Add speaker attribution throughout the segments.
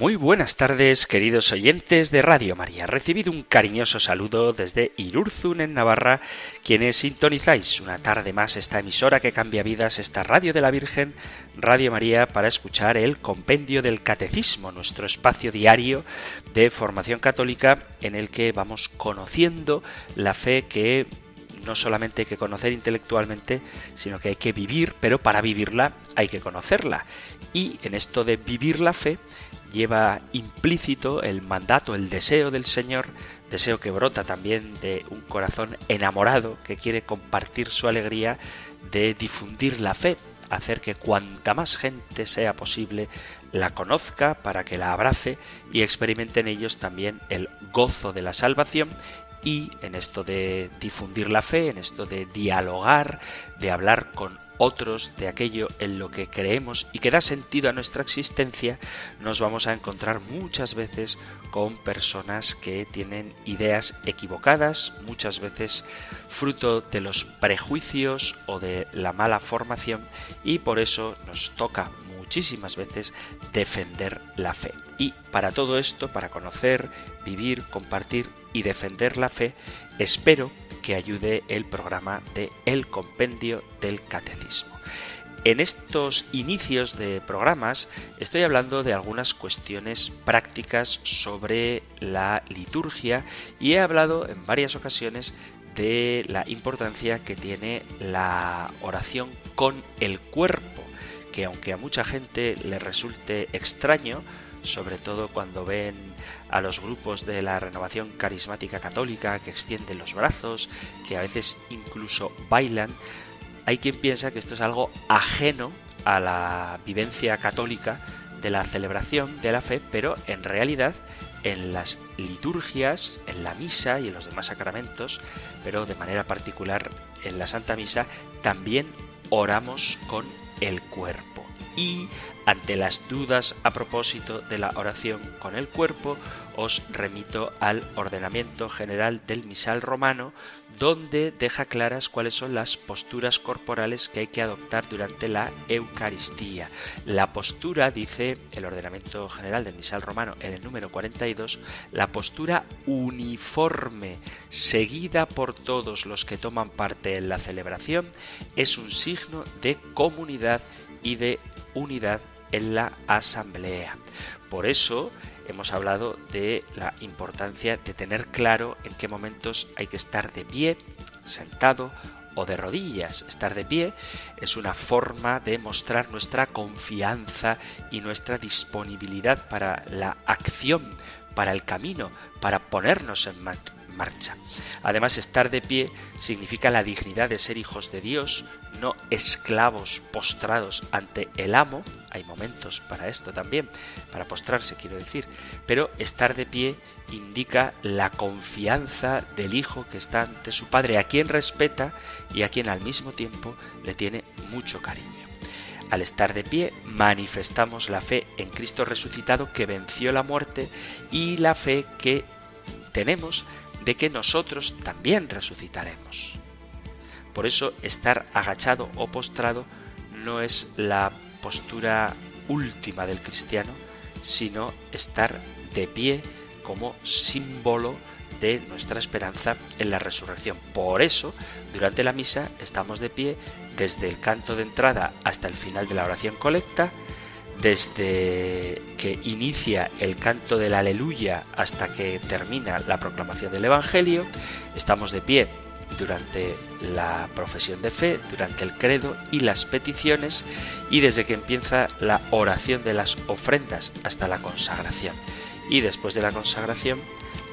Speaker 1: Muy buenas tardes, queridos oyentes de Radio María. Recibido un cariñoso saludo desde Irurzun, en Navarra, quienes sintonizáis una tarde más esta emisora que cambia vidas, esta Radio de la Virgen, Radio María, para escuchar el Compendio del Catecismo, nuestro espacio diario de formación católica en el que vamos conociendo la fe que no solamente hay que conocer intelectualmente, sino que hay que vivir, pero para vivirla hay que conocerla. Y en esto de vivir la fe lleva implícito el mandato, el deseo del Señor, deseo que brota también de un corazón enamorado que quiere compartir su alegría de difundir la fe, hacer que cuanta más gente sea posible la conozca para que la abrace y experimenten ellos también el gozo de la salvación y en esto de difundir la fe, en esto de dialogar, de hablar con otros de aquello en lo que creemos y que da sentido a nuestra existencia, nos vamos a encontrar muchas veces con personas que tienen ideas equivocadas, muchas veces fruto de los prejuicios o de la mala formación y por eso nos toca muchísimas veces defender la fe. Y para todo esto, para conocer, vivir, compartir y defender la fe, espero que ayude el programa de El Compendio del Catecismo. En estos inicios de programas estoy hablando de algunas cuestiones prácticas sobre la liturgia y he hablado en varias ocasiones de la importancia que tiene la oración con el cuerpo, que aunque a mucha gente le resulte extraño, sobre todo cuando ven a los grupos de la renovación carismática católica que extienden los brazos, que a veces incluso bailan, hay quien piensa que esto es algo ajeno a la vivencia católica de la celebración de la fe, pero en realidad en las liturgias, en la misa y en los demás sacramentos, pero de manera particular en la Santa Misa, también oramos con el cuerpo. Y ante las dudas a propósito de la oración con el cuerpo, os remito al ordenamiento general del misal romano, donde deja claras cuáles son las posturas corporales que hay que adoptar durante la Eucaristía. La postura, dice el ordenamiento general del misal romano en el número 42, la postura uniforme, seguida por todos los que toman parte en la celebración, es un signo de comunidad y de unidad en la asamblea. Por eso hemos hablado de la importancia de tener claro en qué momentos hay que estar de pie, sentado o de rodillas. Estar de pie es una forma de mostrar nuestra confianza y nuestra disponibilidad para la acción, para el camino, para ponernos en marcha. Además, estar de pie significa la dignidad de ser hijos de Dios, no esclavos postrados ante el amo. Hay momentos para esto también, para postrarse quiero decir, pero estar de pie indica la confianza del hijo que está ante su padre, a quien respeta y a quien al mismo tiempo le tiene mucho cariño. Al estar de pie manifestamos la fe en Cristo resucitado que venció la muerte y la fe que tenemos de que nosotros también resucitaremos. Por eso estar agachado o postrado no es la postura última del cristiano, sino estar de pie como símbolo de nuestra esperanza en la resurrección. Por eso, durante la misa estamos de pie desde el canto de entrada hasta el final de la oración colecta, desde que inicia el canto del aleluya hasta que termina la proclamación del Evangelio, estamos de pie durante la profesión de fe, durante el credo y las peticiones y desde que empieza la oración de las ofrendas hasta la consagración y después de la consagración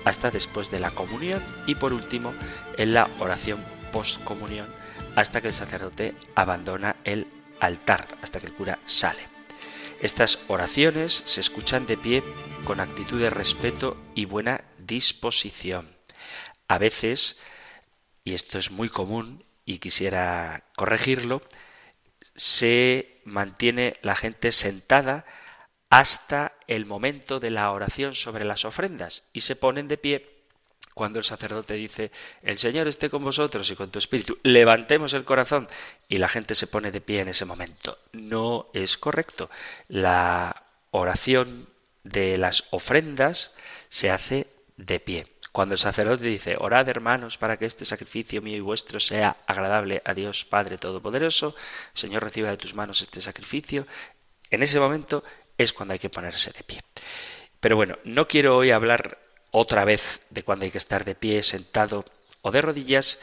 Speaker 1: hasta después de la comunión y por último en la oración postcomunión hasta que el sacerdote abandona el altar, hasta que el cura sale. Estas oraciones se escuchan de pie con actitud de respeto y buena disposición. A veces, y esto es muy común, y quisiera corregirlo, se mantiene la gente sentada hasta el momento de la oración sobre las ofrendas y se ponen de pie cuando el sacerdote dice el Señor esté con vosotros y con tu espíritu, levantemos el corazón y la gente se pone de pie en ese momento. No es correcto. La oración de las ofrendas se hace de pie. Cuando el sacerdote dice, orad hermanos para que este sacrificio mío y vuestro sea agradable a Dios Padre Todopoderoso, Señor reciba de tus manos este sacrificio, en ese momento es cuando hay que ponerse de pie. Pero bueno, no quiero hoy hablar otra vez de cuando hay que estar de pie, sentado o de rodillas,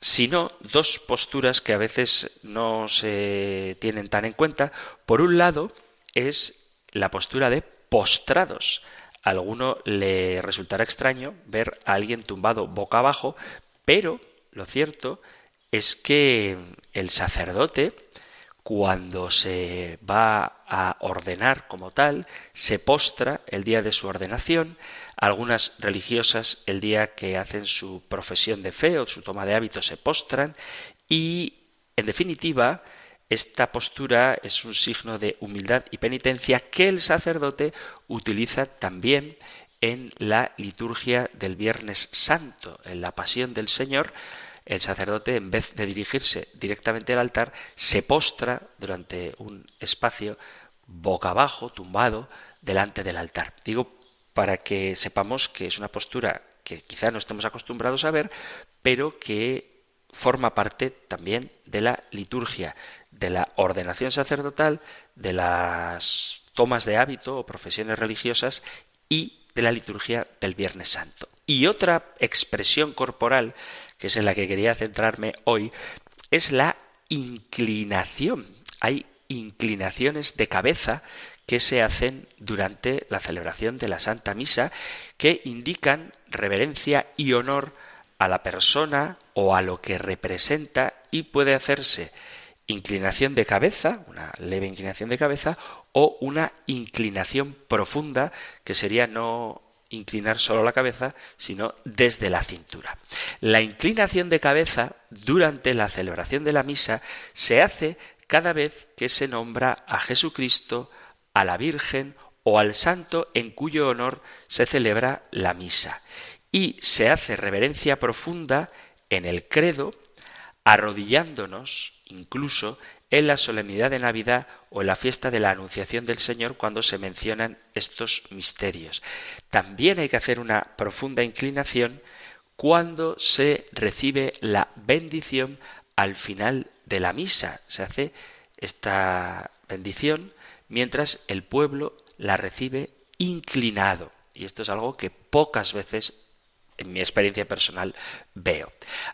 Speaker 1: sino dos posturas que a veces no se tienen tan en cuenta. Por un lado es la postura de postrados. A alguno le resultará extraño ver a alguien tumbado boca abajo, pero lo cierto es que el sacerdote, cuando se va a ordenar como tal, se postra el día de su ordenación, algunas religiosas el día que hacen su profesión de fe o su toma de hábito se postran y, en definitiva, esta postura es un signo de humildad y penitencia que el sacerdote utiliza también en la liturgia del Viernes Santo, en la Pasión del Señor. El sacerdote, en vez de dirigirse directamente al altar, se postra durante un espacio boca abajo, tumbado, delante del altar. Digo para que sepamos que es una postura que quizá no estemos acostumbrados a ver, pero que forma parte también de la liturgia, de la ordenación sacerdotal, de las tomas de hábito o profesiones religiosas y de la liturgia del Viernes Santo. Y otra expresión corporal, que es en la que quería centrarme hoy, es la inclinación. Hay inclinaciones de cabeza que se hacen durante la celebración de la Santa Misa que indican reverencia y honor a la persona o a lo que representa y puede hacerse inclinación de cabeza, una leve inclinación de cabeza, o una inclinación profunda, que sería no inclinar solo la cabeza, sino desde la cintura. La inclinación de cabeza durante la celebración de la misa se hace cada vez que se nombra a Jesucristo, a la Virgen o al santo en cuyo honor se celebra la misa y se hace reverencia profunda en el credo, arrodillándonos incluso en la solemnidad de Navidad o en la fiesta de la Anunciación del Señor cuando se mencionan estos misterios. También hay que hacer una profunda inclinación cuando se recibe la bendición al final de la misa. Se hace esta bendición mientras el pueblo la recibe inclinado. Y esto es algo que pocas veces en mi experiencia personal veo.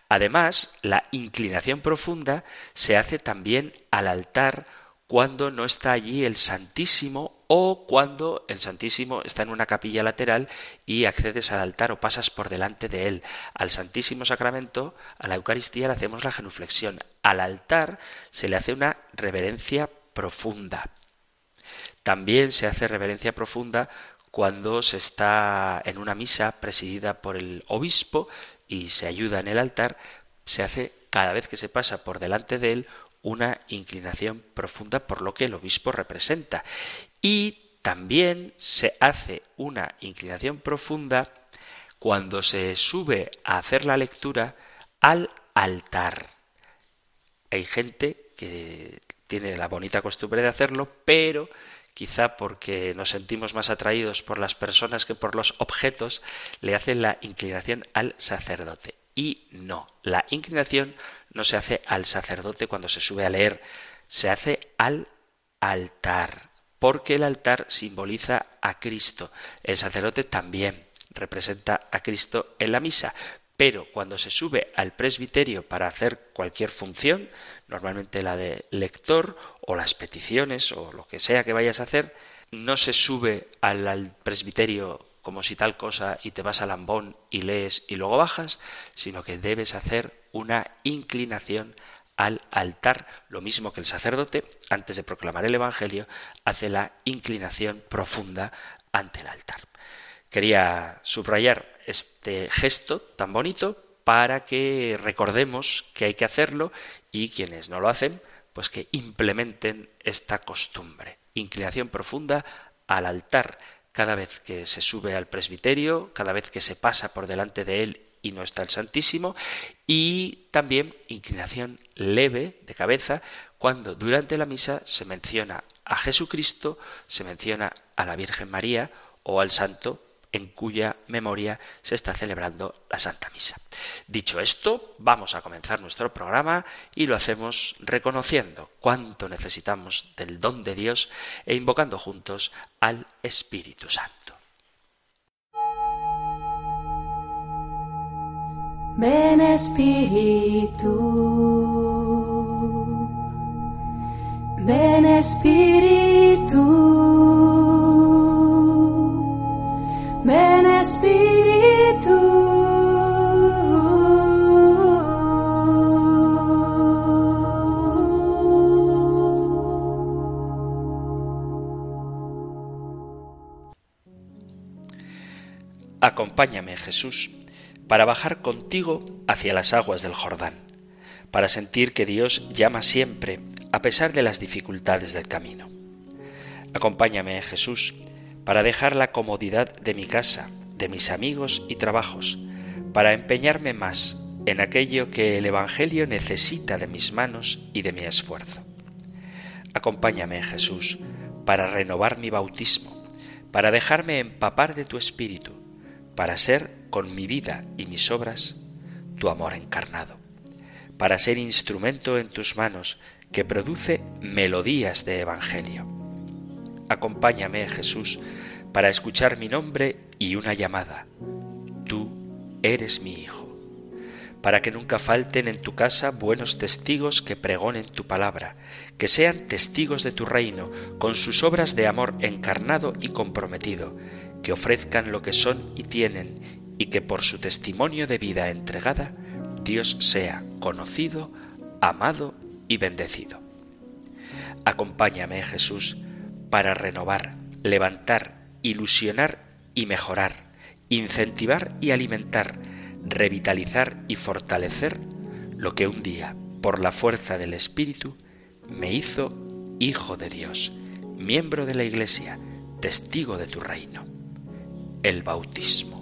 Speaker 1: Además, la inclinación profunda se hace también al altar cuando no está allí el Santísimo o cuando el Santísimo está en una capilla lateral y accedes al altar o pasas por delante de él. Al Santísimo Sacramento, a la Eucaristía le hacemos la genuflexión. Al altar se le hace una reverencia profunda. También se hace reverencia profunda cuando se está en una misa presidida por el obispo y se ayuda en el altar, se hace cada vez que se pasa por delante de él una inclinación profunda por lo que el obispo representa. Y también se hace una inclinación profunda cuando se sube a hacer la lectura al altar. Hay gente que tiene la bonita costumbre de hacerlo, pero quizá porque nos sentimos más atraídos por las personas que por los objetos, le hacen la inclinación al sacerdote. Y no, la inclinación no se hace al sacerdote cuando se sube a leer, se hace al altar, porque el altar simboliza a Cristo. El sacerdote también representa a Cristo en la misa, pero cuando se sube al presbiterio para hacer cualquier función, normalmente la de lector o las peticiones o lo que sea que vayas a hacer, no se sube al, presbiterio como si tal cosa y te vas al ambón y lees y luego bajas, sino que debes hacer una inclinación al altar, lo mismo que el sacerdote, antes de proclamar el Evangelio, hace la inclinación profunda ante el altar. Quería subrayar este gesto tan bonito para que recordemos que hay que hacerlo y quienes no lo hacen, pues que implementen esta costumbre. Inclinación profunda al altar cada vez que se sube al presbiterio, cada vez que se pasa por delante de él y no está el Santísimo, y también inclinación leve de cabeza cuando durante la misa se menciona a Jesucristo, se menciona a la Virgen María o al Santo en cuya memoria se está celebrando la Santa Misa. Dicho esto, vamos a comenzar nuestro programa y lo hacemos reconociendo cuánto necesitamos del don de Dios e invocando juntos al Espíritu Santo.
Speaker 2: Ven Espíritu, ven Espíritu. Ven Espíritu.
Speaker 1: Acompáñame, Jesús, para bajar contigo hacia las aguas del Jordán, para sentir que Dios llama siempre, a pesar de las dificultades del camino. Acompáñame, Jesús, para dejar la comodidad de mi casa, de mis amigos y trabajos, para empeñarme más en aquello que el Evangelio necesita de mis manos y de mi esfuerzo. Acompáñame, Jesús, para renovar mi bautismo, para dejarme empapar de tu espíritu, para ser con mi vida y mis obras tu amor encarnado, para ser instrumento en tus manos que produce melodías de Evangelio Acompáñame, Jesús, para escuchar mi nombre y una llamada. Tú eres mi Hijo. Para que nunca falten en tu casa buenos testigos que pregonen tu palabra, que sean testigos de tu reino, con sus obras de amor encarnado y comprometido, que ofrezcan lo que son y tienen, y que por su testimonio de vida entregada, Dios sea conocido, amado y bendecido. Acompáñame, Jesús, para renovar, levantar, ilusionar y mejorar, incentivar y alimentar, revitalizar y fortalecer lo que un día, por la fuerza del Espíritu, me hizo Hijo de Dios, miembro de la Iglesia, testigo de tu reino. El bautismo.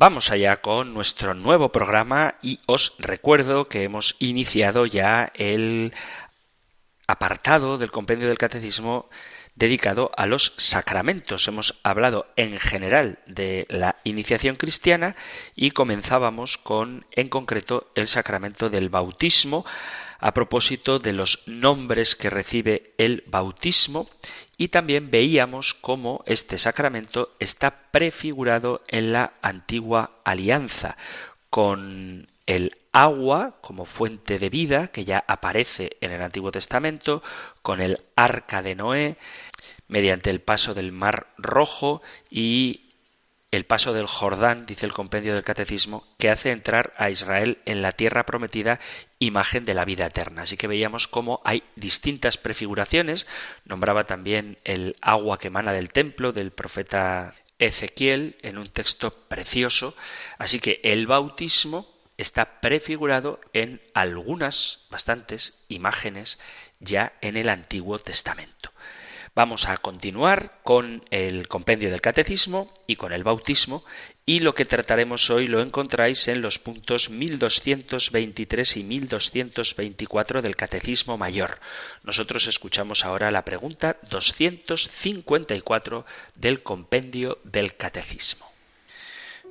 Speaker 1: Vamos allá con nuestro nuevo programa y os recuerdo que hemos iniciado ya el apartado del compendio del catecismo dedicado a los sacramentos. Hemos hablado en general de la iniciación cristiana y comenzábamos con, en concreto, el sacramento del bautismo a propósito de los nombres que recibe el bautismo y también veíamos cómo este sacramento está prefigurado en la antigua alianza, con el agua como fuente de vida, que ya aparece en el Antiguo Testamento, con el arca de Noé, mediante el paso del Mar Rojo y el paso del Jordán, dice el compendio del Catecismo, que hace entrar a Israel en la tierra prometida, imagen de la vida eterna. Así que veíamos cómo hay distintas prefiguraciones. Nombraba también el agua que emana del templo del profeta Ezequiel en un texto precioso. Así que el bautismo está prefigurado en algunas, bastantes imágenes ya en el Antiguo Testamento. Vamos a continuar con el compendio del catecismo y con el bautismo y lo que trataremos hoy lo encontráis en los puntos 1223 y 1224 del Catecismo Mayor. Nosotros escuchamos ahora la pregunta 254 del compendio del Catecismo.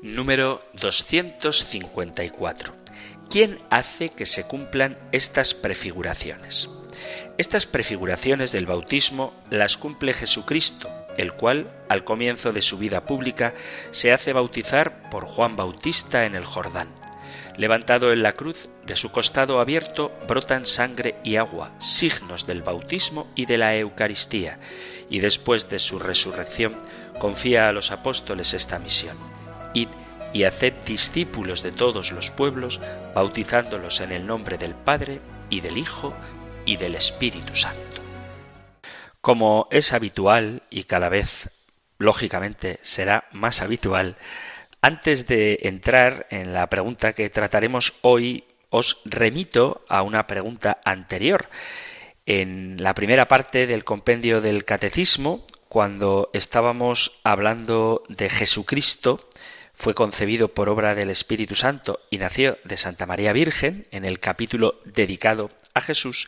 Speaker 1: Número 254. ¿Quién hace que se cumplan estas prefiguraciones? Estas prefiguraciones del bautismo las cumple Jesucristo, el cual, al comienzo de su vida pública, se hace bautizar por Juan Bautista en el Jordán. Levantado en la cruz, de su costado abierto brotan sangre y agua, signos del bautismo y de la Eucaristía, y después de su resurrección confía a los apóstoles esta misión. Id y haced discípulos de todos los pueblos, bautizándolos en el nombre del Padre y del Hijo y del Espíritu Santo. Como es habitual y cada vez lógicamente será más habitual, antes de entrar en la pregunta que trataremos hoy, os remito a una pregunta anterior. En la primera parte del compendio del Catecismo, cuando estábamos hablando de Jesucristo, fue concebido por obra del Espíritu Santo y nació de Santa María Virgen, en el capítulo dedicado a Jesús,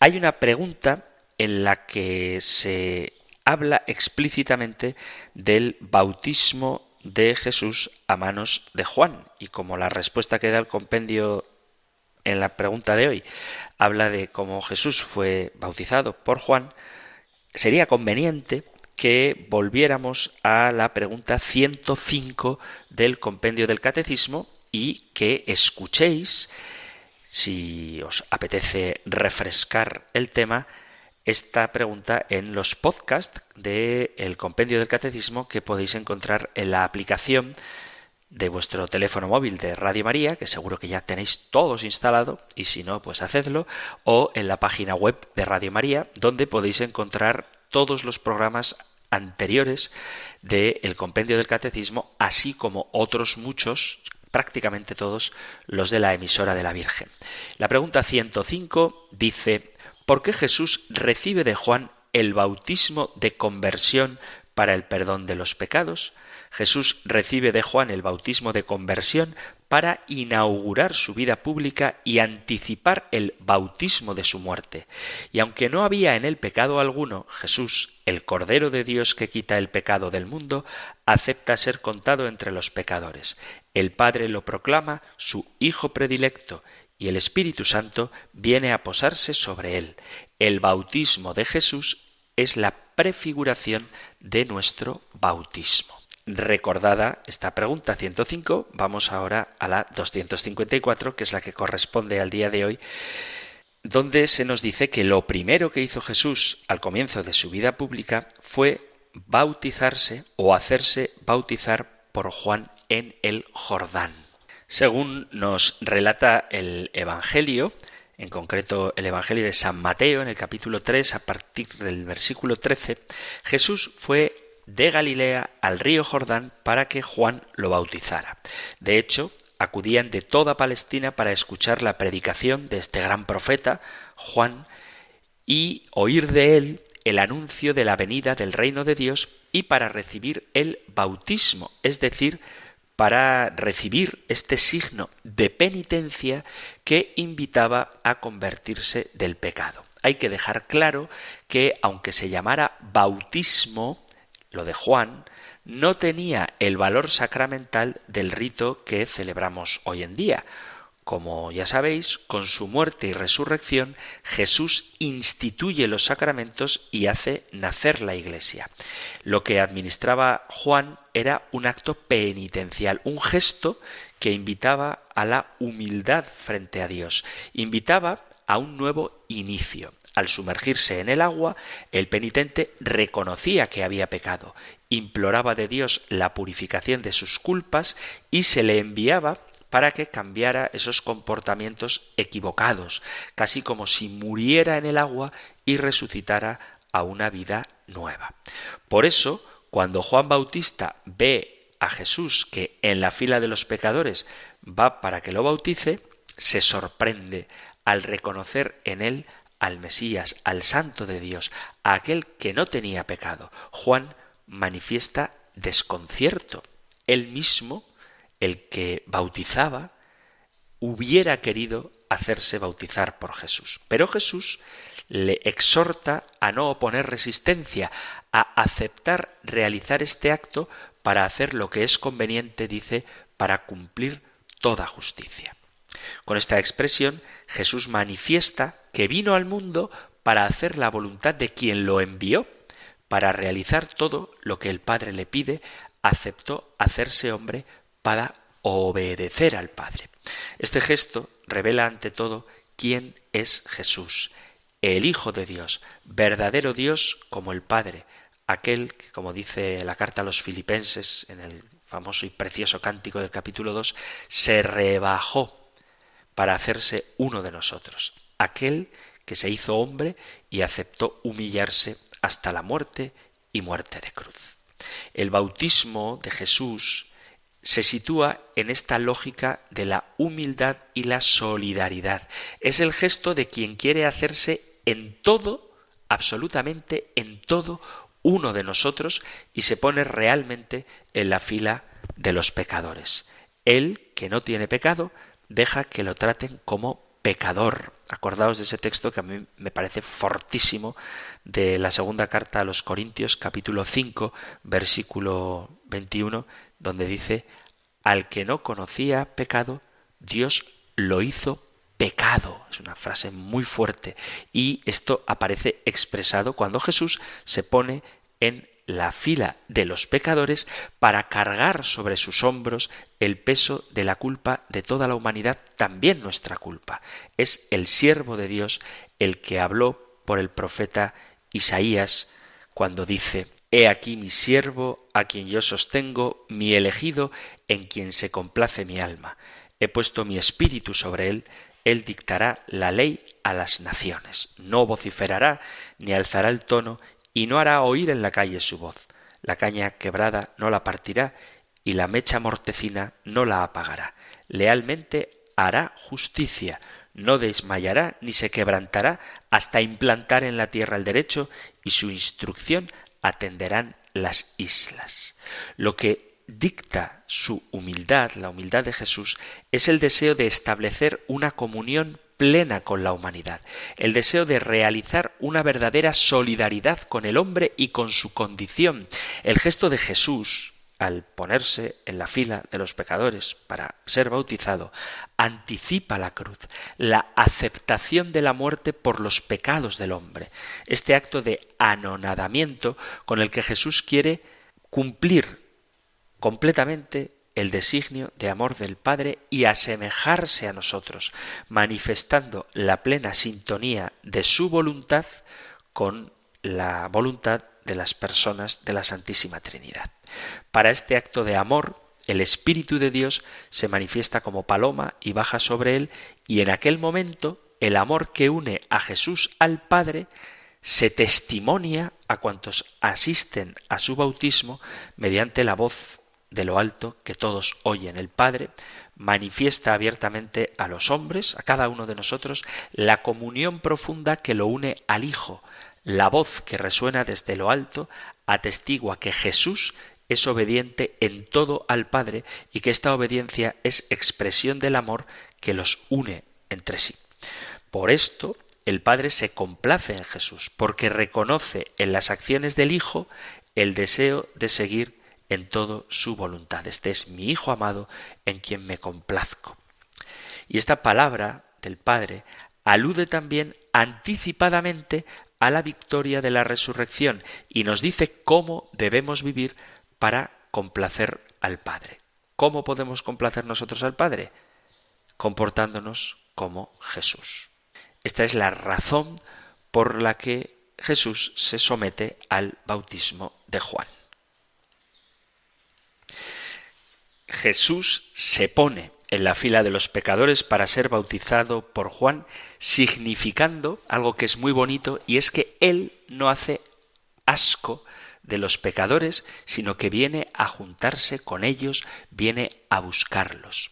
Speaker 1: hay una pregunta en la que se habla explícitamente del bautismo de Jesús a manos de Juan. Y como la respuesta que da el compendio en la pregunta de hoy habla de cómo Jesús fue bautizado por Juan, sería conveniente que volviéramos a la pregunta 105 del compendio del catecismo y que escuchéis, si os apetece refrescar el tema, esta pregunta en los podcasts del compendio del catecismo que podéis encontrar en la aplicación de vuestro teléfono móvil de Radio María, que seguro que ya tenéis todos instalado, y si no, pues hacedlo, o en la página web de Radio María, donde podéis encontrar todos los programas anteriores del compendio del catecismo, así como otros muchos, prácticamente todos los de la emisora de la Virgen. La pregunta 105 dice, ¿Por qué Jesús recibe de Juan el bautismo de conversión para el perdón de los pecados? Jesús recibe de Juan el bautismo de conversión para inaugurar su vida pública y anticipar el bautismo de su muerte. Y aunque no había en él pecado alguno, Jesús, el Cordero de Dios que quita el pecado del mundo, acepta ser contado entre los pecadores. El Padre lo proclama su Hijo predilecto, y el Espíritu Santo viene a posarse sobre él. El bautismo de Jesús es la prefiguración de nuestro bautismo. Recordada esta pregunta 105, vamos ahora a la 254, que es la que corresponde al día de hoy, donde se nos dice que lo primero que hizo Jesús al comienzo de su vida pública fue bautizarse o hacerse bautizar por Juan en el Jordán. Según nos relata el Evangelio, en concreto el Evangelio de San Mateo, en el capítulo 3, a partir del versículo 13, Jesús fue de Galilea al río Jordán para que Juan lo bautizara. De hecho, acudían de toda Palestina para escuchar la predicación de este gran profeta, Juan, y oír de él el anuncio de la venida del reino de Dios y para recibir el bautismo, es decir, para recibir este signo de penitencia que invitaba a convertirse del pecado. Hay que dejar claro que aunque se llamara bautismo, lo de Juan, no tenía el valor sacramental del rito que celebramos hoy en día. Como ya sabéis, con su muerte y resurrección, Jesús instituye los sacramentos y hace nacer la Iglesia. Lo que administraba Juan era un acto penitencial, un gesto que invitaba a la humildad frente a Dios, invitaba a un nuevo inicio. Al sumergirse en el agua, el penitente reconocía que había pecado, imploraba de Dios la purificación de sus culpas y se le enviaba para que cambiara esos comportamientos equivocados, casi como si muriera en el agua y resucitara a una vida nueva. Por eso, cuando Juan Bautista ve a Jesús que en la fila de los pecadores va para que lo bautice, se sorprende al reconocer en él al Mesías, al Santo de Dios, a aquel que no tenía pecado. Juan manifiesta desconcierto. Él mismo el que bautizaba hubiera querido hacerse bautizar por Jesús. Pero Jesús le exhorta a no oponer resistencia, a aceptar realizar este acto para hacer lo que es conveniente, dice, para cumplir toda justicia. Con esta expresión Jesús manifiesta que vino al mundo para hacer la voluntad de quien lo envió, para realizar todo lo que el Padre le pide, aceptó hacerse hombre para obedecer al Padre. Este gesto revela ante todo quién es Jesús, el Hijo de Dios, verdadero Dios como el Padre, aquel que, como dice la carta a los filipenses en el famoso y precioso cántico del capítulo 2, se rebajó para hacerse uno de nosotros, aquel que se hizo hombre y aceptó humillarse hasta la muerte y muerte de cruz. El bautismo de Jesús se sitúa en esta lógica de la humildad y la solidaridad. Es el gesto de quien quiere hacerse en todo, absolutamente en todo, uno de nosotros y se pone realmente en la fila de los pecadores. Él, que no tiene pecado, deja que lo traten como pecador. Acordaos de ese texto que a mí me parece fortísimo de la segunda carta a los Corintios, capítulo 5, versículo 21, donde dice, al que no conocía pecado, Dios lo hizo pecado. Es una frase muy fuerte. Y esto aparece expresado cuando Jesús se pone en la fila de los pecadores para cargar sobre sus hombros el peso de la culpa de toda la humanidad, también nuestra culpa. Es el siervo de Dios el que habló por el profeta Isaías cuando dice He aquí mi siervo, a quien yo sostengo, mi elegido, en quien se complace mi alma. He puesto mi espíritu sobre él, él dictará la ley a las naciones. No vociferará, ni alzará el tono, y no hará oír en la calle su voz. La caña quebrada no la partirá, y la mecha mortecina no la apagará. Lealmente hará justicia, no desmayará ni se quebrantará hasta implantar en la tierra el derecho, y su instrucción atenderán las islas. Lo que dicta su humildad, la humildad de Jesús, es el deseo de establecer una comunión plena con la humanidad, el deseo de realizar una verdadera solidaridad con el hombre y con su condición. El gesto de Jesús, al ponerse en la fila de los pecadores para ser bautizado, anticipa la cruz, la aceptación de la muerte por los pecados del hombre, este acto de anonadamiento con el que Jesús quiere cumplir completamente el designio de amor del Padre y asemejarse a nosotros, manifestando la plena sintonía de su voluntad con la voluntad de las personas de la Santísima Trinidad. Para este acto de amor, el Espíritu de Dios se manifiesta como paloma y baja sobre él, y en aquel momento el amor que une a Jesús al Padre se testimonia a cuantos asisten a su bautismo mediante la voz de lo alto que todos oyen. El Padre manifiesta abiertamente a los hombres, a cada uno de nosotros, la comunión profunda que lo une al Hijo. La voz que resuena desde lo alto atestigua que Jesús es obediente en todo al Padre y que esta obediencia es expresión del amor que los une entre sí. Por esto, el Padre se complace en Jesús, porque reconoce en las acciones del Hijo el deseo de seguir en todo su voluntad. Este es mi Hijo amado en quien me complazco. Y esta palabra del Padre alude también anticipadamente a la victoria de la resurrección y nos dice cómo debemos vivir para complacer al Padre. ¿Cómo podemos complacer nosotros al Padre? Comportándonos como Jesús. Esta es la razón por la que Jesús se somete al bautismo de Juan. Jesús se pone en la fila de los pecadores para ser bautizado por Juan, significando algo que es muy bonito y es que él no hace asco de los pecadores, sino que viene a juntarse con ellos, viene a buscarlos.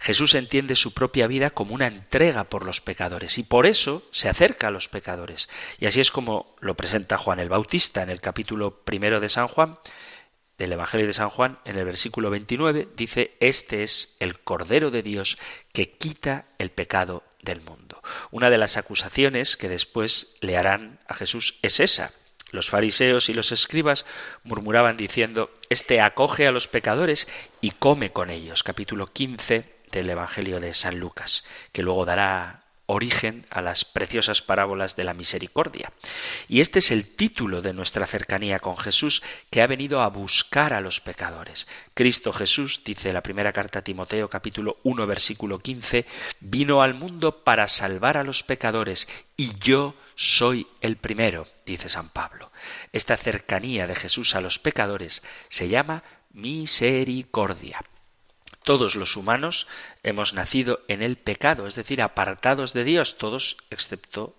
Speaker 1: Jesús entiende su propia vida como una entrega por los pecadores y por eso se acerca a los pecadores. Y así es como lo presenta Juan el Bautista en el capítulo primero de San Juan, del Evangelio de San Juan, en el versículo 29, dice, Este es el Cordero de Dios que quita el pecado del mundo. Una de las acusaciones que después le harán a Jesús es esa. Los fariseos y los escribas murmuraban diciendo, Este acoge a los pecadores y come con ellos. Capítulo 15 del Evangelio de San Lucas, que luego dará origen a las preciosas parábolas de la misericordia. Y este es el título de nuestra cercanía con Jesús, que ha venido a buscar a los pecadores. Cristo Jesús, dice la primera carta a Timoteo capítulo 1 versículo 15, vino al mundo para salvar a los pecadores, y yo soy el primero, dice San Pablo. Esta cercanía de Jesús a los pecadores se llama misericordia. Todos los humanos hemos nacido en el pecado, es decir, apartados de Dios, todos excepto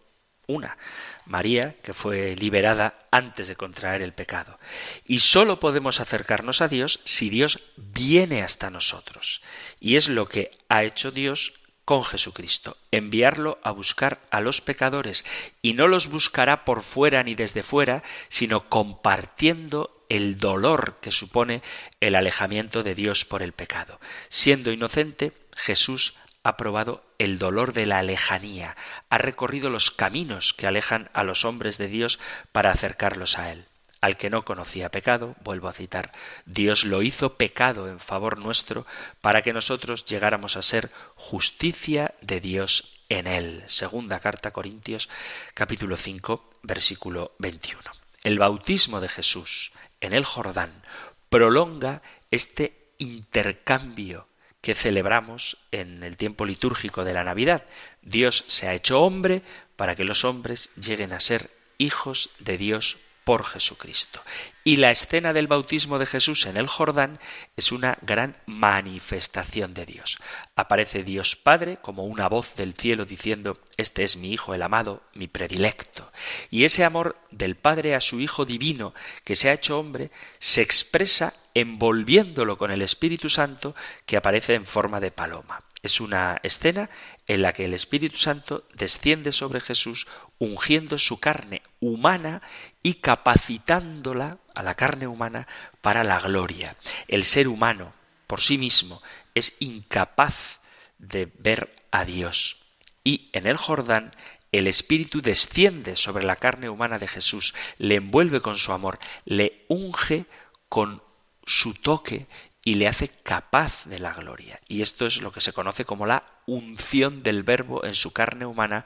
Speaker 1: una, María, que fue liberada antes de contraer el pecado. Y sólo podemos acercarnos a Dios si Dios viene hasta nosotros. Y es lo que ha hecho Dios con Jesucristo, enviarlo a buscar a los pecadores, y no los buscará por fuera ni desde fuera, sino compartiendo el dolor que supone el alejamiento de Dios por el pecado. Siendo inocente, Jesús ha probado el dolor de la lejanía, ha recorrido los caminos que alejan a los hombres de Dios para acercarlos a Él. Al que no conocía pecado, vuelvo a citar, Dios lo hizo pecado en favor nuestro para que nosotros llegáramos a ser justicia de Dios en Él. Segunda carta Corintios capítulo 5 versículo 21. El bautismo de Jesús en el Jordán prolonga este intercambio que celebramos en el tiempo litúrgico de la Navidad. Dios se ha hecho hombre para que los hombres lleguen a ser hijos de Dios por Jesucristo. Y la escena del bautismo de Jesús en el Jordán es una gran manifestación de Dios. Aparece Dios Padre como una voz del cielo diciendo, Este es mi Hijo el amado, mi predilecto. Y ese amor del Padre a su Hijo divino, que se ha hecho hombre, se expresa envolviéndolo con el Espíritu Santo que aparece en forma de paloma. Es una escena en la que el Espíritu Santo desciende sobre Jesús ungiendo su carne humana y capacitándola a la carne humana para la gloria. El ser humano por sí mismo es incapaz de ver a Dios. Y en el Jordán el Espíritu desciende sobre la carne humana de Jesús, le envuelve con su amor, le unge con su toque y le hace capaz de la gloria. Y esto es lo que se conoce como la unción del Verbo en su carne humana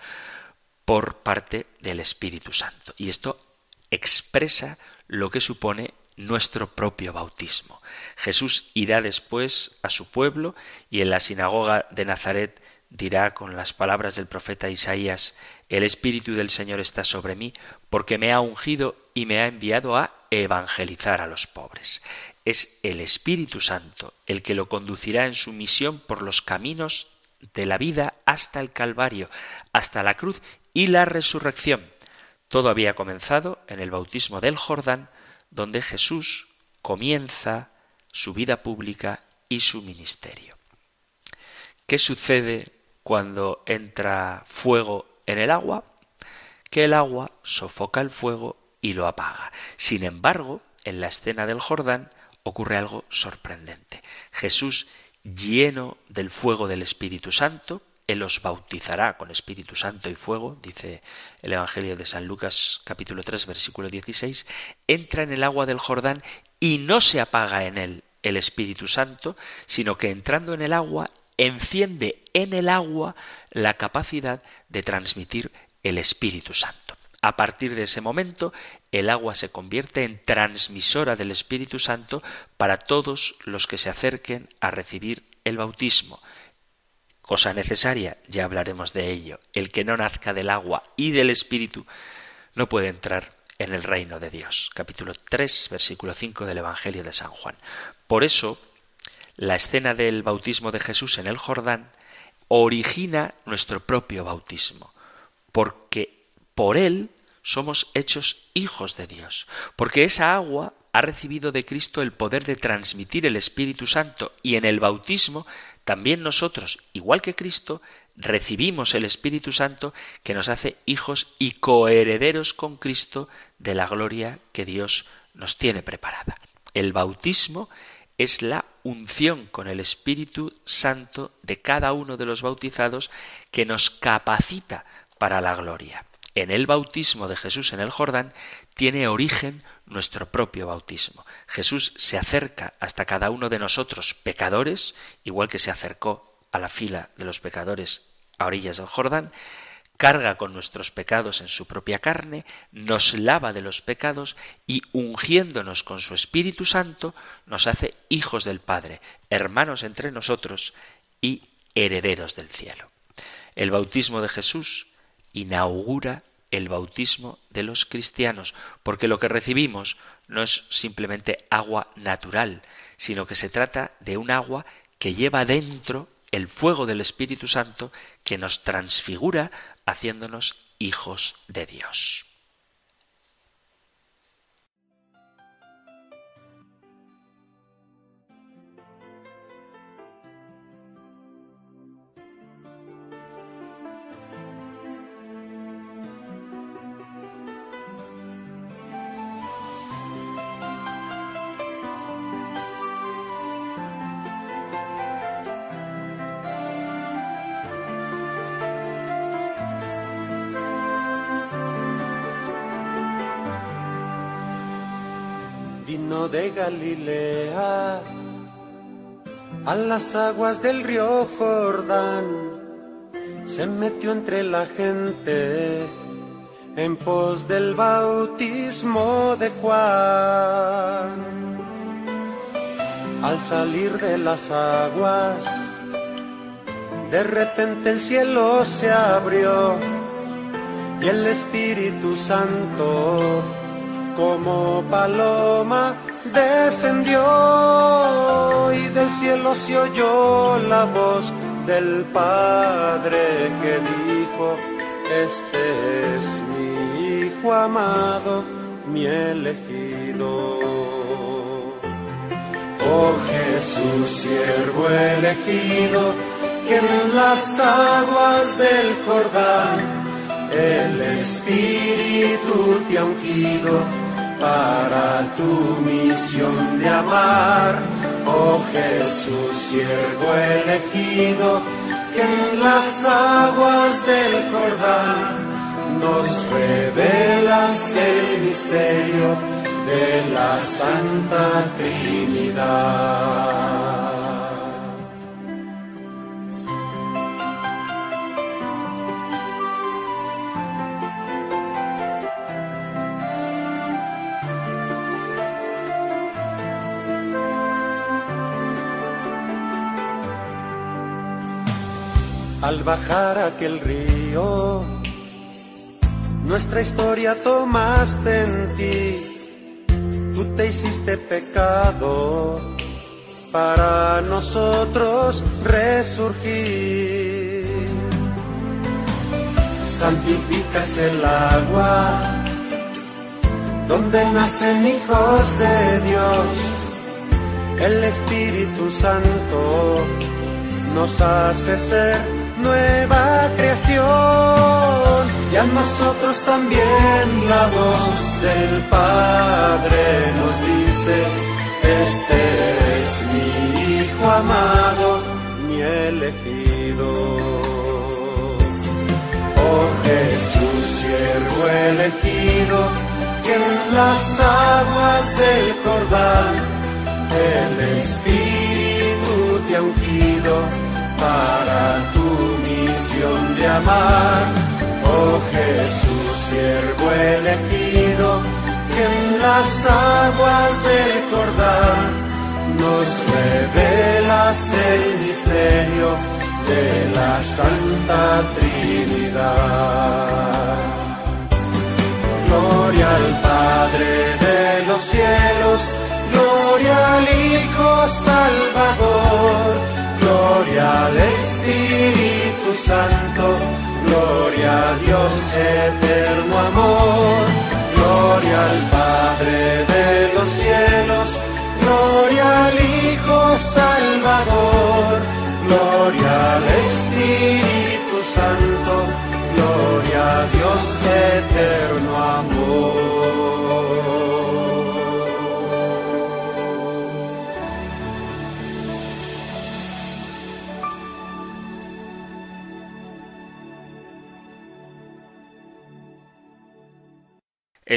Speaker 1: por parte del Espíritu Santo. Y esto expresa lo que supone nuestro propio bautismo. Jesús irá después a su pueblo y en la sinagoga de Nazaret dirá con las palabras del profeta Isaías, El Espíritu del Señor está sobre mí, porque me ha ungido y me ha enviado a evangelizar a los pobres. Es el Espíritu Santo el que lo conducirá en su misión por los caminos de la vida hasta el Calvario, hasta la cruz y la resurrección. Todo había comenzado en el bautismo del Jordán, donde Jesús comienza su vida pública y su ministerio. ¿Qué sucede cuando entra fuego en el agua? Que el agua sofoca el fuego y lo apaga. Sin embargo, en la escena del Jordán ocurre algo sorprendente. Jesús, lleno del fuego del Espíritu Santo, él os bautizará con Espíritu Santo y fuego, dice el Evangelio de San Lucas capítulo 3 versículo 16, entra en el agua del Jordán y no se apaga en él el Espíritu Santo, sino que entrando en el agua enciende en el agua la capacidad de transmitir el Espíritu Santo. A partir de ese momento, el agua se convierte en transmisora del Espíritu Santo para todos los que se acerquen a recibir el bautismo cosa necesaria, ya hablaremos de ello. El que no nazca del agua y del Espíritu no puede entrar en el reino de Dios. Capítulo 3, versículo 5 del Evangelio de San Juan. Por eso, la escena del bautismo de Jesús en el Jordán origina nuestro propio bautismo, porque por él somos hechos hijos de Dios, porque esa agua ha recibido de Cristo el poder de transmitir el Espíritu Santo y en el bautismo también nosotros, igual que Cristo, recibimos el Espíritu Santo que nos hace hijos y coherederos con Cristo de la gloria que Dios nos tiene preparada. El bautismo es la unción con el Espíritu Santo de cada uno de los bautizados que nos capacita para la gloria. En el bautismo de Jesús en el Jordán tiene origen nuestro propio bautismo. Jesús se acerca hasta cada uno de nosotros pecadores, igual que se acercó a la fila de los pecadores a orillas del Jordán, carga con nuestros pecados en su propia carne, nos lava de los pecados y ungiéndonos con su Espíritu Santo, nos hace hijos del Padre, hermanos entre nosotros y herederos del cielo. El bautismo de Jesús inaugura el bautismo de los cristianos, porque lo que recibimos no es simplemente agua natural, sino que se trata de un agua que lleva dentro el fuego del Espíritu Santo que nos transfigura haciéndonos hijos de Dios.
Speaker 3: De Galilea, a las aguas del río Jordán, se metió entre la gente en pos del bautismo de Juan. Al salir de las aguas, de repente el cielo se abrió y el Espíritu Santo como paloma descendió y del cielo se oyó la voz del Padre que dijo, este es mi Hijo amado, mi elegido. Oh Jesús, siervo elegido, que en las aguas del Jordán el Espíritu te ha ungido para tu misión de amar, oh Jesús, siervo elegido, que en las aguas del Jordán nos revelas el misterio de la Santa Trinidad. Al bajar aquel río, nuestra historia tomaste en ti, tú te hiciste pecado para nosotros resurgir. Santificas el agua donde nacen hijos de Dios, el Espíritu Santo nos hace ser nueva creación. Y a nosotros también la voz del Padre nos dice, este es mi Hijo amado, mi elegido. Oh Jesús, siervo elegido, que en las aguas del Jordán el Espíritu te ha ungido para tu misión de amar. Oh Jesús, siervo elegido, que en las aguas del Jordán nos revelas el misterio de la Santa Trinidad. Gloria al Padre de los cielos, gloria al Hijo Salvador Gloria al Espíritu Santo, gloria a Dios eterno amor, gloria al Padre de los cielos, gloria al Hijo Salvador,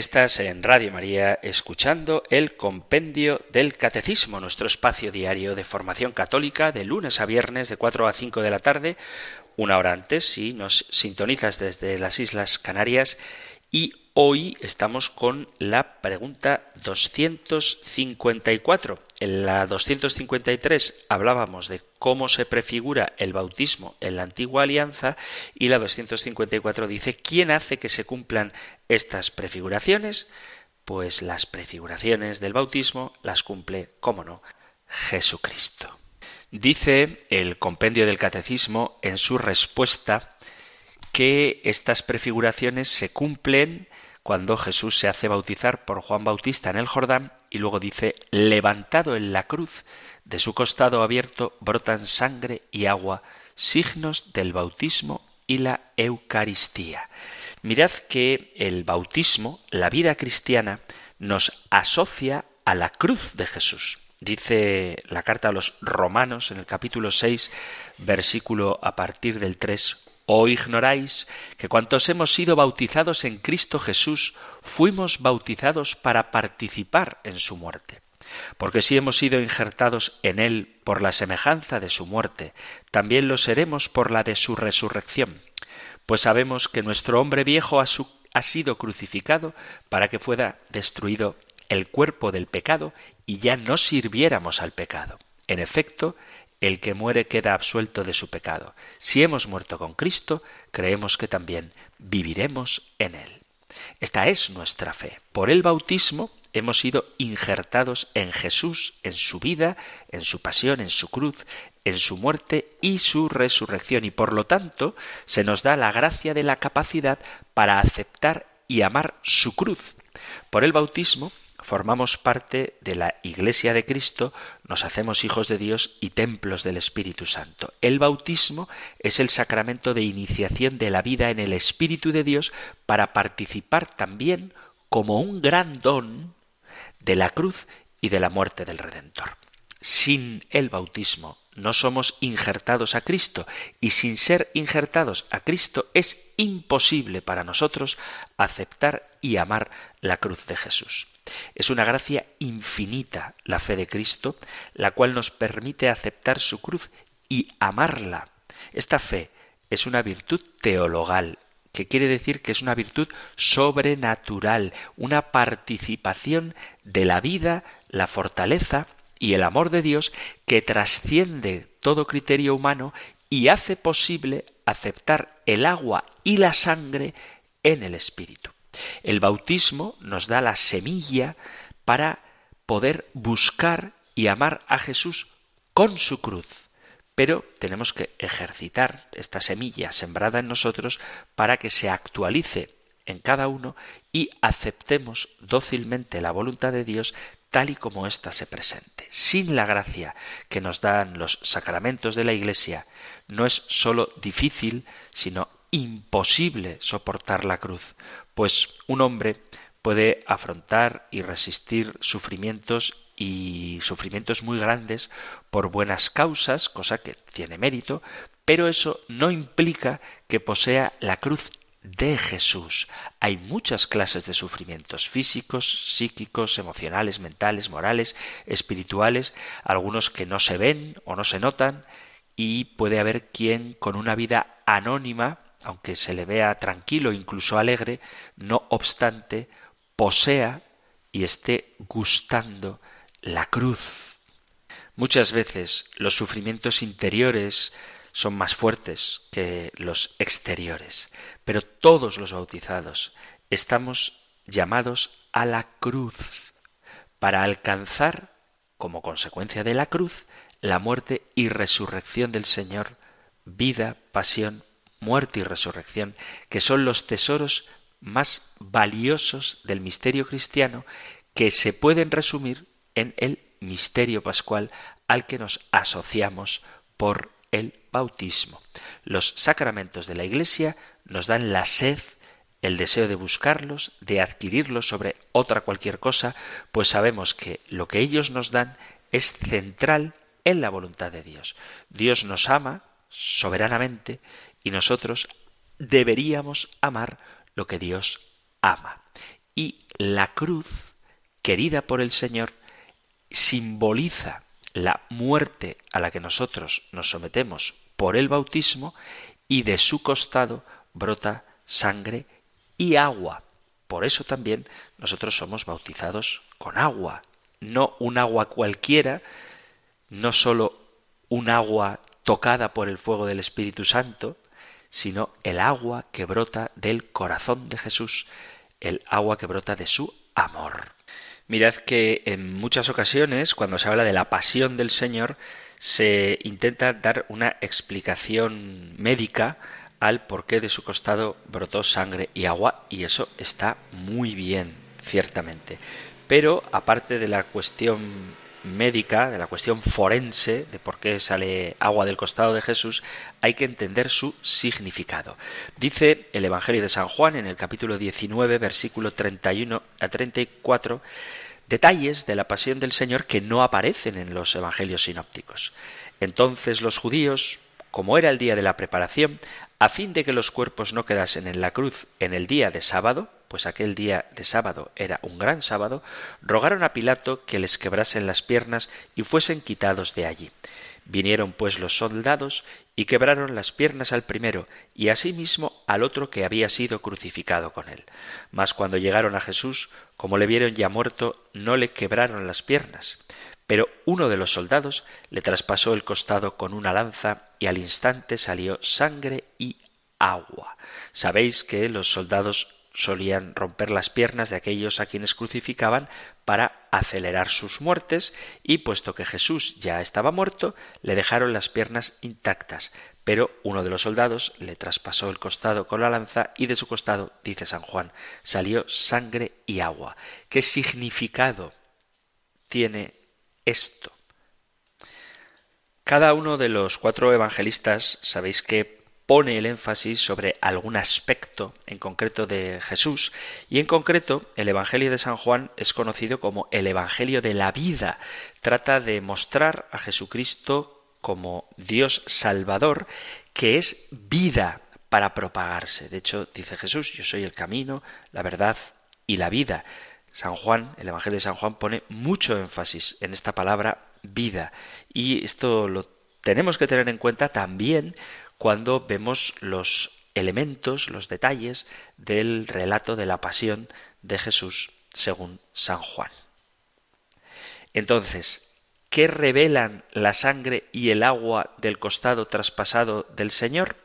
Speaker 1: Estás en Radio María escuchando el Compendio del Catecismo, nuestro espacio diario de formación católica de lunes a viernes de 4 a 5 de la tarde, una hora antes si nos sintonizas desde las Islas Canarias y hoy estamos con la pregunta 254. En la 253 hablábamos de cómo se prefigura el bautismo en la antigua alianza y la 254 dice ¿quién hace que se cumplan estas prefiguraciones? Pues las prefiguraciones del bautismo las cumple, cómo no, Jesucristo. Dice el compendio del catecismo en su respuesta que estas prefiguraciones se cumplen cuando Jesús se hace bautizar por Juan Bautista en el Jordán y luego dice, levantado en la cruz, de su costado abierto brotan sangre y agua, signos del bautismo y la Eucaristía. Mirad que el bautismo, la vida cristiana, nos asocia a la cruz de Jesús. Dice la carta a los romanos en el capítulo 6, versículo a partir del 3, ¿O ignoráis que cuantos hemos sido bautizados en Cristo Jesús fuimos bautizados para participar en su muerte? Porque si hemos sido injertados en Él por la semejanza de su muerte, también lo seremos por la de su resurrección. Pues sabemos que nuestro hombre viejo ha, ha sido crucificado para que fuera destruido el cuerpo del pecado y ya no sirviéramos al pecado. En efecto, el que muere queda absuelto de su pecado. Si hemos muerto con Cristo, creemos que también viviremos en Él. Esta es nuestra fe. Por el bautismo hemos sido injertados en Jesús, en su vida, en su pasión, en su cruz, en su muerte y su resurrección, y por lo tanto se nos da la gracia de la capacidad para aceptar y amar su cruz. Por el bautismo formamos parte de la Iglesia de Cristo, nos hacemos hijos de Dios y templos del Espíritu Santo. El bautismo es el sacramento de iniciación de la vida en el Espíritu de Dios para participar también como un gran don de la cruz y de la muerte del Redentor. Sin el bautismo no somos injertados a Cristo y sin ser injertados a Cristo es imposible para nosotros aceptar y amar la cruz de Jesús. Es una gracia infinita la fe de Cristo, la cual nos permite aceptar su cruz y amarla. Esta fe es una virtud teologal, que quiere decir que es una virtud sobrenatural, una participación de la vida, la fortaleza y el amor de Dios que trasciende todo criterio humano y hace posible aceptar el agua y la sangre en el Espíritu. El bautismo nos da la semilla para poder buscar y amar a Jesús con su cruz. Pero tenemos que ejercitar esta semilla sembrada en nosotros para que se actualice en cada uno y aceptemos dócilmente la voluntad de Dios tal y como ésta se presente. Sin la gracia que nos dan los sacramentos de la Iglesia, no es sólo difícil, sino imposible soportar la cruz, pues un hombre puede afrontar y resistir sufrimientos y sufrimientos muy grandes por buenas causas, cosa que tiene mérito, pero eso no implica que posea la cruz de Jesús. Hay muchas clases de sufrimientos físicos, psíquicos, emocionales, mentales, morales, espirituales, algunos que no se ven o no se notan, y puede haber quien con una vida anónima aunque se le vea tranquilo, incluso alegre, no obstante, posea y esté gustando la cruz. Muchas veces los sufrimientos interiores son más fuertes que los exteriores, pero todos los bautizados estamos llamados a la cruz para alcanzar, como consecuencia de la cruz, la muerte y resurrección del Señor, vida, pasión, muerte y resurrección, que son los tesoros más valiosos del misterio cristiano que se pueden resumir en el misterio pascual al que nos asociamos por el bautismo. Los sacramentos de la Iglesia nos dan la sed, el deseo de buscarlos, de adquirirlos sobre otra cualquier cosa, pues sabemos que lo que ellos nos dan es central en la voluntad de Dios. Dios nos ama soberanamente y nosotros deberíamos amar lo que Dios ama. y la cruz, querida por el Señor, simboliza la muerte a la que nosotros nos sometemos por el bautismo y de su costado brota sangre y agua. Por eso también nosotros somos bautizados con agua, no un agua cualquiera, no sólo un agua tocada por el fuego del Espíritu Santo, sino el agua que brota del corazón de Jesús, el agua que brota de su amor. Mirad que en muchas ocasiones, cuando se habla de la pasión del Señor, se intenta dar una explicación médica al porqué de su costado brotó sangre y agua, y eso está muy bien, ciertamente. Pero aparte de la cuestión médica, de la cuestión forense, de por qué sale agua del costado de Jesús, hay que entender su significado. Dice el Evangelio de San Juan en el capítulo 19, versículo 31 a 34, detalles de la pasión del Señor que no aparecen en los Evangelios sinópticos. Entonces los judíos, como era el día de la preparación, a fin de que los cuerpos no quedasen en la cruz en el día de sábado, pues aquel día de sábado era un gran sábado, rogaron a Pilato que les quebrasen las piernas y fuesen quitados de allí. Vinieron pues los soldados y quebraron las piernas al primero y asimismo al otro que había sido crucificado con él. Mas cuando llegaron a Jesús, como le vieron ya muerto, no le quebraron las piernas. Pero uno de los soldados le traspasó el costado con una lanza y al instante salió sangre y agua. Sabéis que los soldados solían romper las piernas de aquellos a quienes crucificaban para acelerar sus muertes y puesto que Jesús ya estaba muerto, le dejaron las piernas intactas, pero uno de los soldados le traspasó el costado con la lanza y de su costado, dice San Juan, salió sangre y agua. ¿Qué significado tiene esto? Cada uno de los cuatro evangelistas sabéis que pone el énfasis sobre algún aspecto en concreto de Jesús y en concreto el Evangelio de San Juan es conocido como el Evangelio de la vida. Trata de mostrar a Jesucristo como Dios Salvador que es vida para propagarse. De hecho, dice Jesús, yo soy el camino, la verdad y la vida. San Juan, el Evangelio de San Juan pone mucho énfasis en esta palabra vida y esto lo tenemos que tener en cuenta también cuando vemos los elementos, los detalles del relato de la pasión de Jesús según San Juan. Entonces, ¿qué revelan la sangre y el agua del costado traspasado del Señor?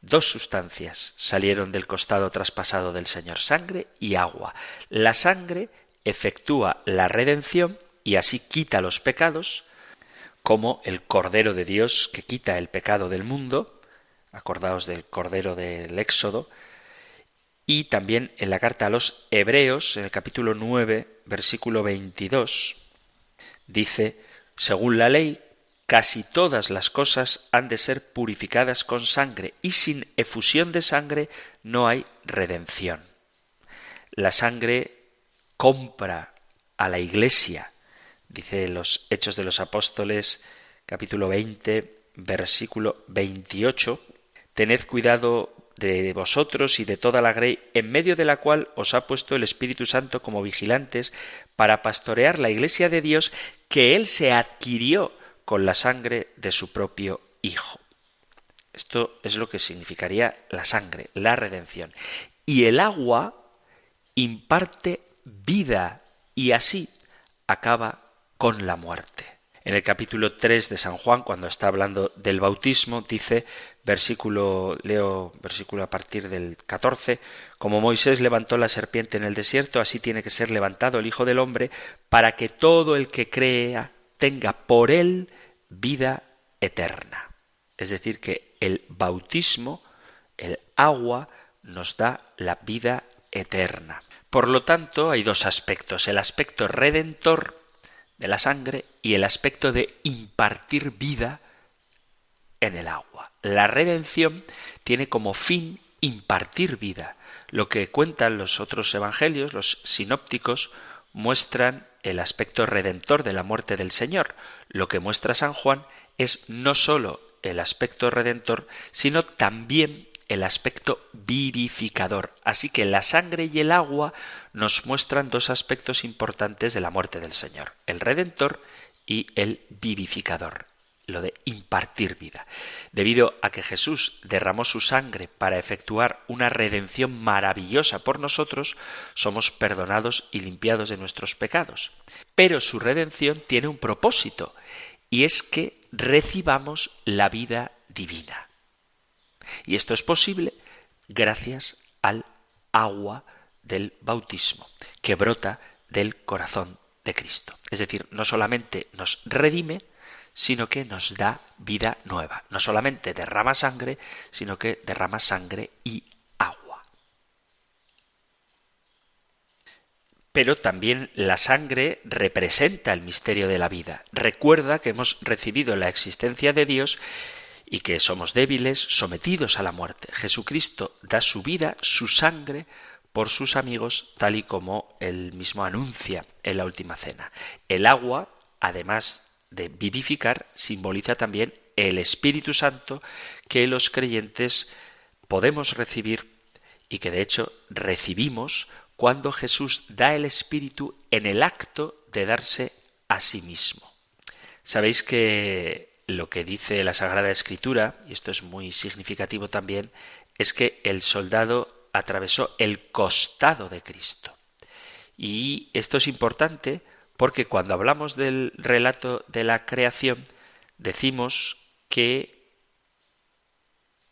Speaker 1: Dos sustancias salieron del costado traspasado del Señor, sangre y agua. La sangre efectúa la redención y así quita los pecados, como el Cordero de Dios que quita el pecado del mundo, acordaos del Cordero del Éxodo, y también en la carta a los Hebreos, en el capítulo 9, versículo 22, dice, según la ley, casi todas las cosas han de ser purificadas con sangre, y sin efusión de sangre no hay redención. La sangre compra a la Iglesia, Dice los Hechos de los Apóstoles, capítulo 20, versículo 28, Tened cuidado de vosotros y de toda la grey, en medio de la cual os ha puesto el Espíritu Santo como vigilantes, para pastorear la iglesia de Dios que Él se adquirió con la sangre de su propio Hijo. Esto es lo que significaría la sangre, la redención. Y el agua imparte vida y así acaba con la muerte. En el capítulo 3 de San Juan, cuando está hablando del bautismo, dice, versículo, leo versículo a partir del 14, como Moisés levantó la serpiente en el desierto, así tiene que ser levantado el Hijo del Hombre, para que todo el que crea tenga por él vida eterna. Es decir, que el bautismo, el agua, nos da la vida eterna. Por lo tanto, hay dos aspectos, el aspecto redentor de la sangre y el aspecto de impartir vida en el agua. La redención tiene como fin impartir vida. Lo que cuentan los otros evangelios, los sinópticos, muestran el aspecto redentor de la muerte del Señor. Lo que muestra San Juan es no sólo el aspecto redentor, sino también el aspecto vivificador. Así que la sangre y el agua nos muestran dos aspectos importantes de la muerte del Señor, el Redentor y el vivificador lo de impartir vida. Debido a que Jesús derramó su sangre para efectuar una redención maravillosa por nosotros, somos perdonados y limpiados de nuestros pecados. Pero su redención tiene un propósito, y es que recibamos la vida divina. Y esto es posible gracias al agua del bautismo, que brota del corazón de Cristo. Es decir, no solamente nos redime, sino que nos da vida nueva. No solamente derrama sangre, sino que derrama sangre y agua. Pero también la sangre representa el misterio de la vida. Recuerda que hemos recibido la existencia de Dios y que somos débiles, sometidos a la muerte. Jesucristo da su vida, su sangre, por sus amigos, tal y como él mismo anuncia en la última cena. El agua, además de vivificar simboliza también el Espíritu Santo que los creyentes podemos recibir y que de hecho recibimos cuando Jesús da el Espíritu en el acto de darse a sí mismo. Sabéis que lo que dice la Sagrada Escritura, y esto es muy significativo también, es que el soldado atravesó el costado de Cristo. Y esto es importante porque cuando hablamos del relato de la creación, decimos que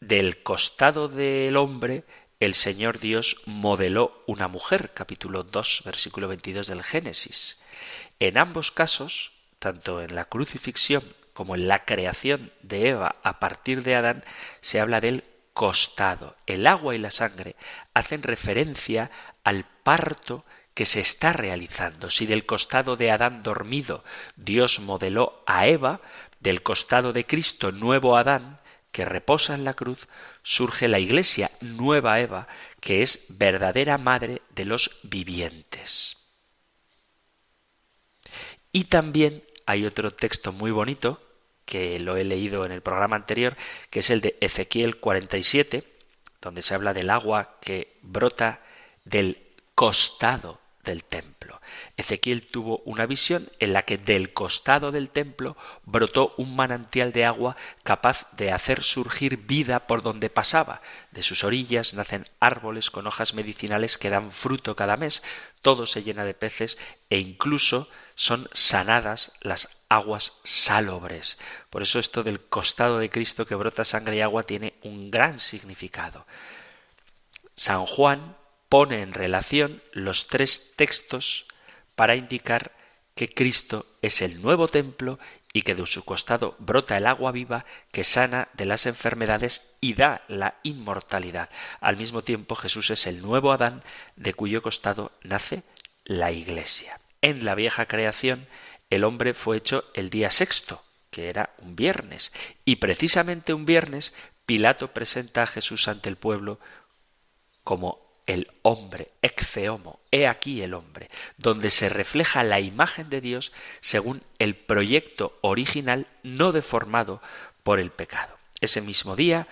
Speaker 1: del costado del hombre el Señor Dios modeló una mujer, capítulo 2, versículo 22 del Génesis. En ambos casos, tanto en la crucifixión como en la creación de Eva a partir de Adán, se habla del costado. El agua y la sangre hacen referencia al parto que se está realizando. Si del costado de Adán dormido Dios modeló a Eva, del costado de Cristo nuevo Adán, que reposa en la cruz, surge la Iglesia nueva Eva, que es verdadera madre de los vivientes. Y también hay otro texto muy bonito, que lo he leído en el programa anterior, que es el de Ezequiel 47, donde se habla del agua que brota del costado del templo. Ezequiel tuvo una visión en la que del costado del templo brotó un manantial de agua capaz de hacer surgir vida por donde pasaba. De sus orillas nacen árboles con hojas medicinales que dan fruto cada mes, todo se llena de peces e incluso son sanadas las aguas salobres. Por eso esto del costado de Cristo que brota sangre y agua tiene un gran significado. San Juan pone en relación los tres textos para indicar que Cristo es el nuevo templo y que de su costado brota el agua viva que sana de las enfermedades y da la inmortalidad. Al mismo tiempo Jesús es el nuevo Adán de cuyo costado nace la Iglesia. En la vieja creación el hombre fue hecho el día sexto, que era un viernes, y precisamente un viernes Pilato presenta a Jesús ante el pueblo como el hombre, exceomo, he aquí el hombre, donde se refleja la imagen de Dios según el proyecto original no deformado por el pecado. Ese mismo día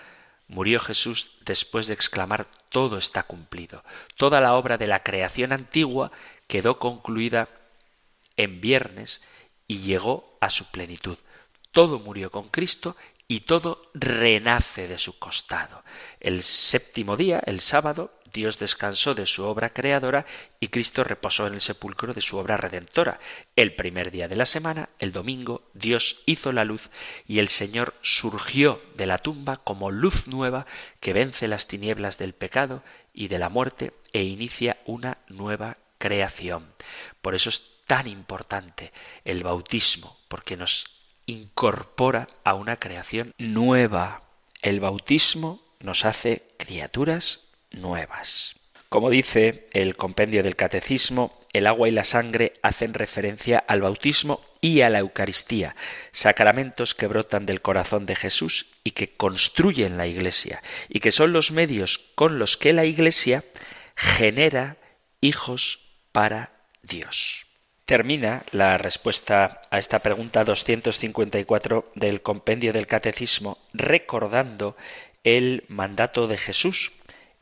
Speaker 1: murió Jesús después de exclamar todo está cumplido. Toda la obra de la creación antigua quedó concluida en viernes y llegó a su plenitud. Todo murió con Cristo y todo renace de su costado. El séptimo día, el sábado, Dios descansó de su obra creadora y Cristo reposó en el sepulcro de su obra redentora. El primer día de la semana, el domingo, Dios hizo la luz y el Señor surgió de la tumba como luz nueva que vence las tinieblas del pecado y de la muerte e inicia una nueva creación. Por eso es tan importante el bautismo, porque nos incorpora a una creación nueva. El bautismo nos hace criaturas nuevas. Como dice el compendio del Catecismo, el agua y la sangre hacen referencia al bautismo y a la Eucaristía, sacramentos que brotan del corazón de Jesús y que construyen la Iglesia, y que son los medios con los que la Iglesia genera hijos para Dios. Termina la respuesta a esta pregunta 254 del compendio del Catecismo recordando el mandato de Jesús,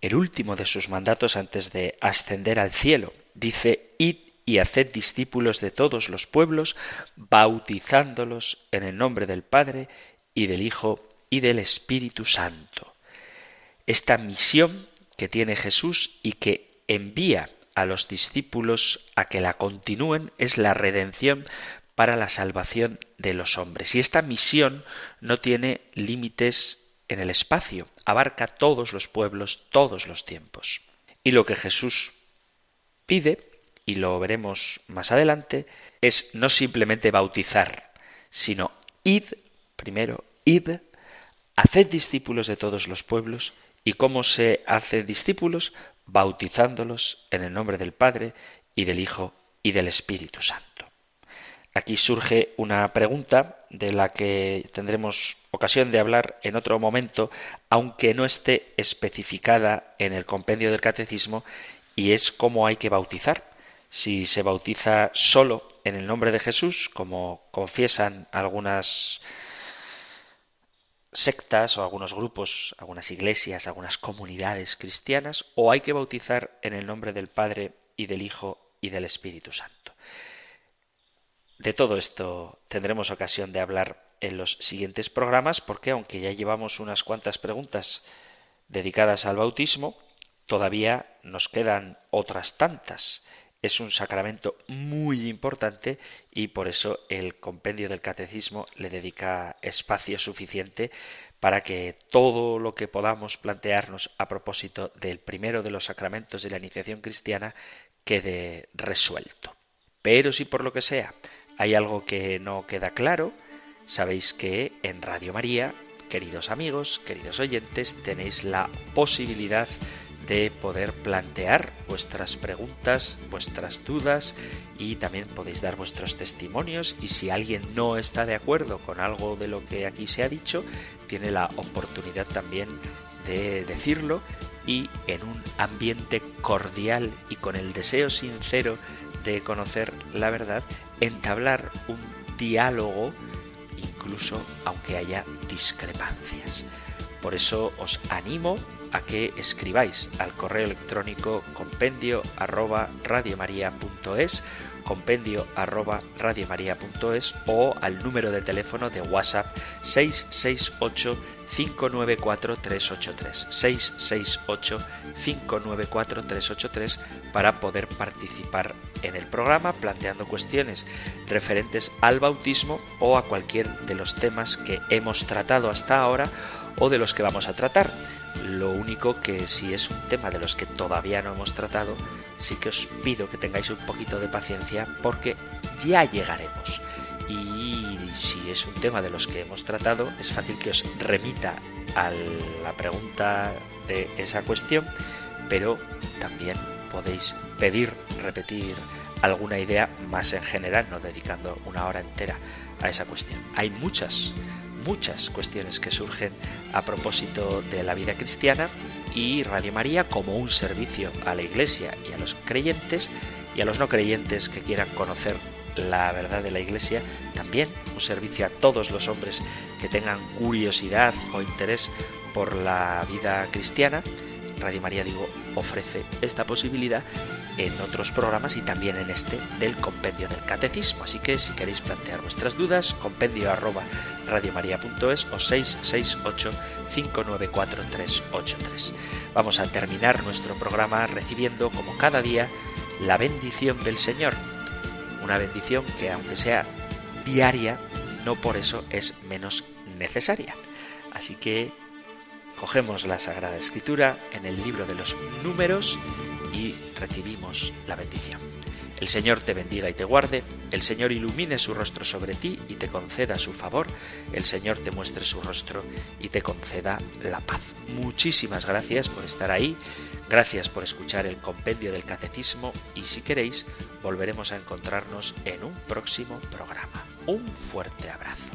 Speaker 1: el último de sus mandatos antes de ascender al cielo. Dice, id y haced discípulos de todos los pueblos, bautizándolos en el nombre del Padre y del Hijo y del Espíritu Santo. Esta misión que tiene Jesús y que envía a los discípulos a que la continúen es la redención para la salvación de los hombres. Y esta misión no tiene límites en el espacio, abarca todos los pueblos, todos los tiempos. Y lo que Jesús pide, y lo veremos más adelante, es no simplemente bautizar, sino id, primero, id, haced discípulos de todos los pueblos, y cómo se hace discípulos, bautizándolos en el nombre del Padre y del Hijo y del Espíritu Santo. Aquí surge una pregunta de la que tendremos ocasión de hablar en otro momento, aunque no esté especificada en el compendio del catecismo, y es cómo hay que bautizar. Si se bautiza solo en el nombre de Jesús, como confiesan algunas sectas o algunos grupos, algunas iglesias, algunas comunidades cristianas, o hay que bautizar en el nombre del Padre y del Hijo y del Espíritu Santo. De todo esto tendremos ocasión de hablar en los siguientes programas porque aunque ya llevamos unas cuantas preguntas dedicadas al bautismo, todavía nos quedan otras tantas. Es un sacramento muy importante y por eso el compendio del catecismo le dedica espacio suficiente para que todo lo que podamos plantearnos a propósito del primero de los sacramentos de la iniciación cristiana quede resuelto. Pero si por lo que sea hay algo que no queda claro, sabéis que en Radio María, queridos amigos, queridos oyentes, tenéis la posibilidad de poder plantear vuestras preguntas, vuestras dudas y también podéis dar vuestros testimonios y si alguien no está de acuerdo con algo de lo que aquí se ha dicho, tiene la oportunidad también de decirlo y en un ambiente cordial y con el deseo sincero de conocer la verdad, entablar un diálogo incluso aunque haya discrepancias. Por eso os animo a que escribáis al correo electrónico compendio arroba radiomaria.es compendio arroba radiomaria.es o al número de teléfono de WhatsApp 668 594 383 668 594 383 para poder participar en el programa planteando cuestiones referentes al bautismo o a cualquier de los temas que hemos tratado hasta ahora o de los que vamos a tratar. Lo único que si es un tema de los que todavía no hemos tratado, sí que os pido que tengáis un poquito de paciencia porque ya llegaremos. Y si es un tema de los que hemos tratado, es fácil que os remita a la pregunta de esa cuestión, pero también podéis pedir, repetir alguna idea más en general, no dedicando una hora entera a esa cuestión. Hay muchas, muchas cuestiones que surgen a propósito de la vida cristiana y Radio María como un servicio a la Iglesia y a los creyentes y a los no creyentes que quieran conocer la verdad de la Iglesia, también un servicio a todos los hombres que tengan curiosidad o interés por la vida cristiana. Radio María, digo, ofrece esta posibilidad en otros programas y también en este del compendio del catecismo. Así que si queréis plantear vuestras dudas, compendio arroba radiomaria.es o 668 594 383. Vamos a terminar nuestro programa recibiendo, como cada día, la bendición del Señor una bendición que aunque sea diaria, no por eso es menos necesaria. Así que cogemos la Sagrada Escritura en el libro de los números y recibimos la bendición. El Señor te bendiga y te guarde, el Señor ilumine su rostro sobre ti y te conceda su favor, el Señor te muestre su rostro y te conceda la paz. Muchísimas gracias por estar ahí, gracias por escuchar el compendio del catecismo y si queréis volveremos a encontrarnos en un próximo programa. Un fuerte abrazo.